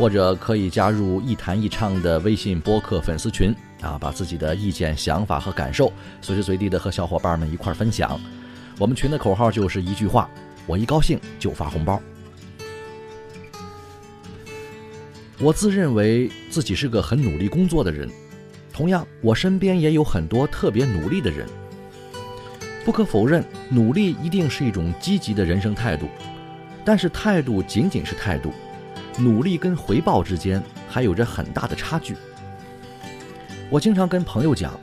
或者可以加入“一弹一唱”的微信播客粉丝群啊，把自己的意见、想法和感受随时随地的和小伙伴们一块儿分享。我们群的口号就是一句话：我一高兴就发红包。我自认为自己是个很努力工作的人，同样，我身边也有很多特别努力的人。不可否认，努力一定是一种积极的人生态度，但是态度仅仅是态度，努力跟回报之间还有着很大的差距。我经常跟朋友讲，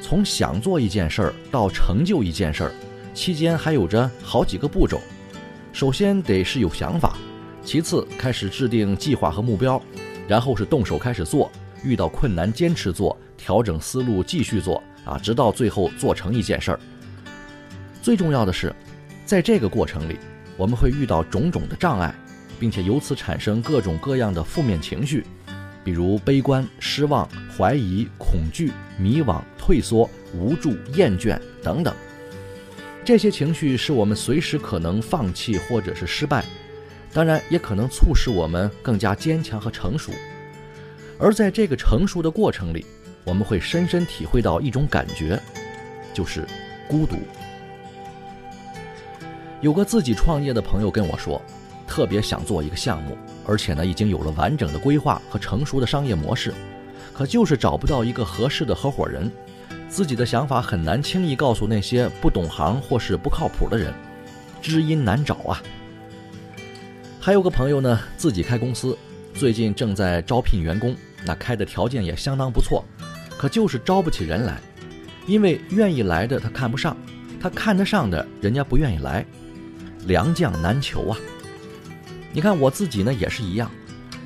从想做一件事儿到成就一件事儿，期间还有着好几个步骤。首先得是有想法，其次开始制定计划和目标，然后是动手开始做，遇到困难坚持做，调整思路继续做啊，直到最后做成一件事儿。最重要的是，在这个过程里，我们会遇到种种的障碍，并且由此产生各种各样的负面情绪，比如悲观、失望、怀疑、恐惧、迷惘、退缩、无助、厌倦等等。这些情绪是我们随时可能放弃或者是失败，当然也可能促使我们更加坚强和成熟。而在这个成熟的过程里，我们会深深体会到一种感觉，就是孤独。有个自己创业的朋友跟我说，特别想做一个项目，而且呢已经有了完整的规划和成熟的商业模式，可就是找不到一个合适的合伙人，自己的想法很难轻易告诉那些不懂行或是不靠谱的人，知音难找啊。还有个朋友呢，自己开公司，最近正在招聘员工，那开的条件也相当不错，可就是招不起人来，因为愿意来的他看不上，他看得上的人家不愿意来。良将难求啊！你看我自己呢也是一样，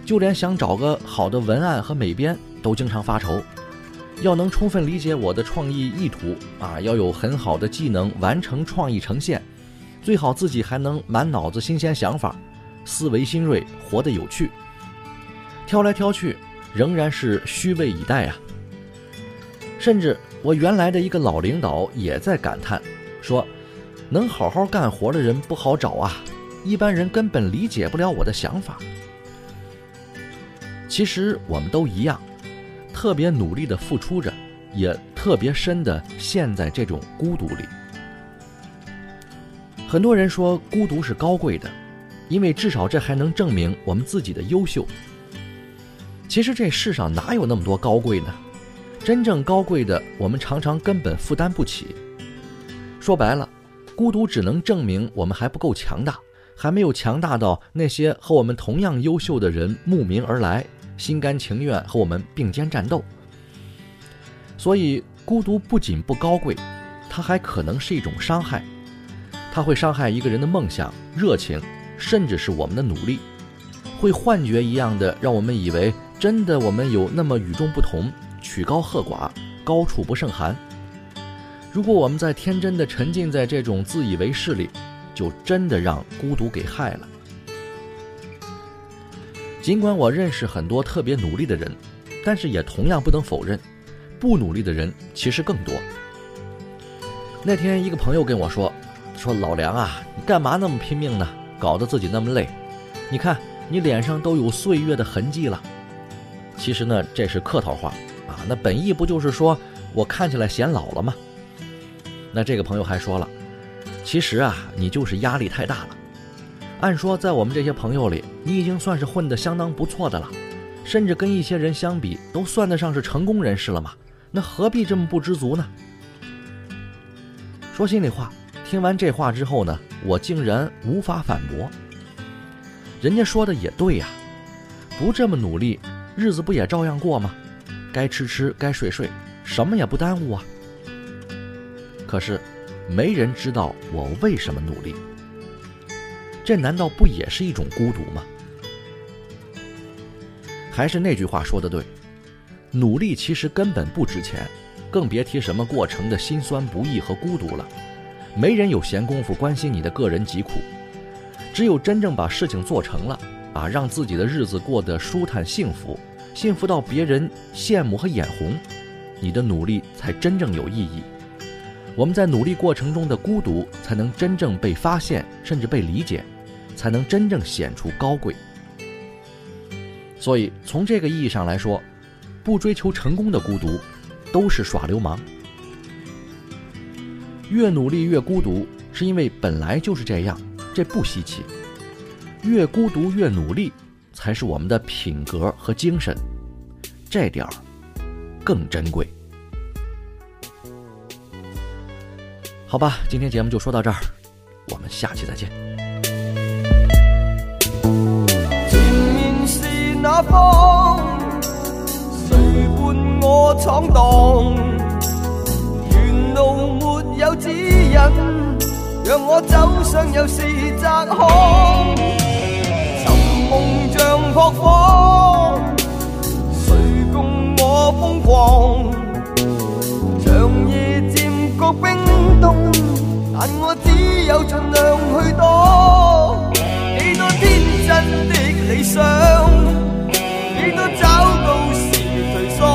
就连想找个好的文案和美编都经常发愁。要能充分理解我的创意意图啊，要有很好的技能完成创意呈现，最好自己还能满脑子新鲜想法，思维新锐，活得有趣。挑来挑去，仍然是虚位以待啊！甚至我原来的一个老领导也在感叹说。能好好干活的人不好找啊，一般人根本理解不了我的想法。其实我们都一样，特别努力的付出着，也特别深的陷在这种孤独里。很多人说孤独是高贵的，因为至少这还能证明我们自己的优秀。其实这世上哪有那么多高贵呢？真正高贵的，我们常常根本负担不起。说白了。孤独只能证明我们还不够强大，还没有强大到那些和我们同样优秀的人慕名而来，心甘情愿和我们并肩战斗。所以，孤独不仅不高贵，它还可能是一种伤害。它会伤害一个人的梦想、热情，甚至是我们的努力，会幻觉一样的让我们以为真的我们有那么与众不同、曲高和寡、高处不胜寒。如果我们在天真的沉浸在这种自以为是里，就真的让孤独给害了。尽管我认识很多特别努力的人，但是也同样不能否认，不努力的人其实更多。那天一个朋友跟我说：“说老梁啊，你干嘛那么拼命呢？搞得自己那么累。你看你脸上都有岁月的痕迹了。”其实呢，这是客套话啊。那本意不就是说我看起来显老了吗？那这个朋友还说了，其实啊，你就是压力太大了。按说，在我们这些朋友里，你已经算是混得相当不错的了，甚至跟一些人相比，都算得上是成功人士了嘛。那何必这么不知足呢？说心里话，听完这话之后呢，我竟然无法反驳。人家说的也对呀，不这么努力，日子不也照样过吗？该吃吃，该睡睡，什么也不耽误啊。可是，没人知道我为什么努力。这难道不也是一种孤独吗？还是那句话说的对，努力其实根本不值钱，更别提什么过程的辛酸不易和孤独了。没人有闲工夫关心你的个人疾苦，只有真正把事情做成了，啊，让自己的日子过得舒坦幸福，幸福到别人羡慕和眼红，你的努力才真正有意义。我们在努力过程中的孤独，才能真正被发现，甚至被理解，才能真正显出高贵。所以，从这个意义上来说，不追求成功的孤独，都是耍流氓。越努力越孤独，是因为本来就是这样，这不稀奇。越孤独越努力，才是我们的品格和精神，这点儿更珍贵。好吧，今天节目就说到这儿，我们下期再见。前面是哪方？谁伴我闯荡？沿路没有指引，让我走上又是窄巷。寻梦像扑火，谁共我疯狂？长夜渐觉冰。有尽量去躲，几多天真的理想，几多找到时颓丧，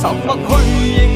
沉默去应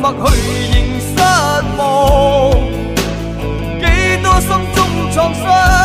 默许仍失望，几多心中创伤。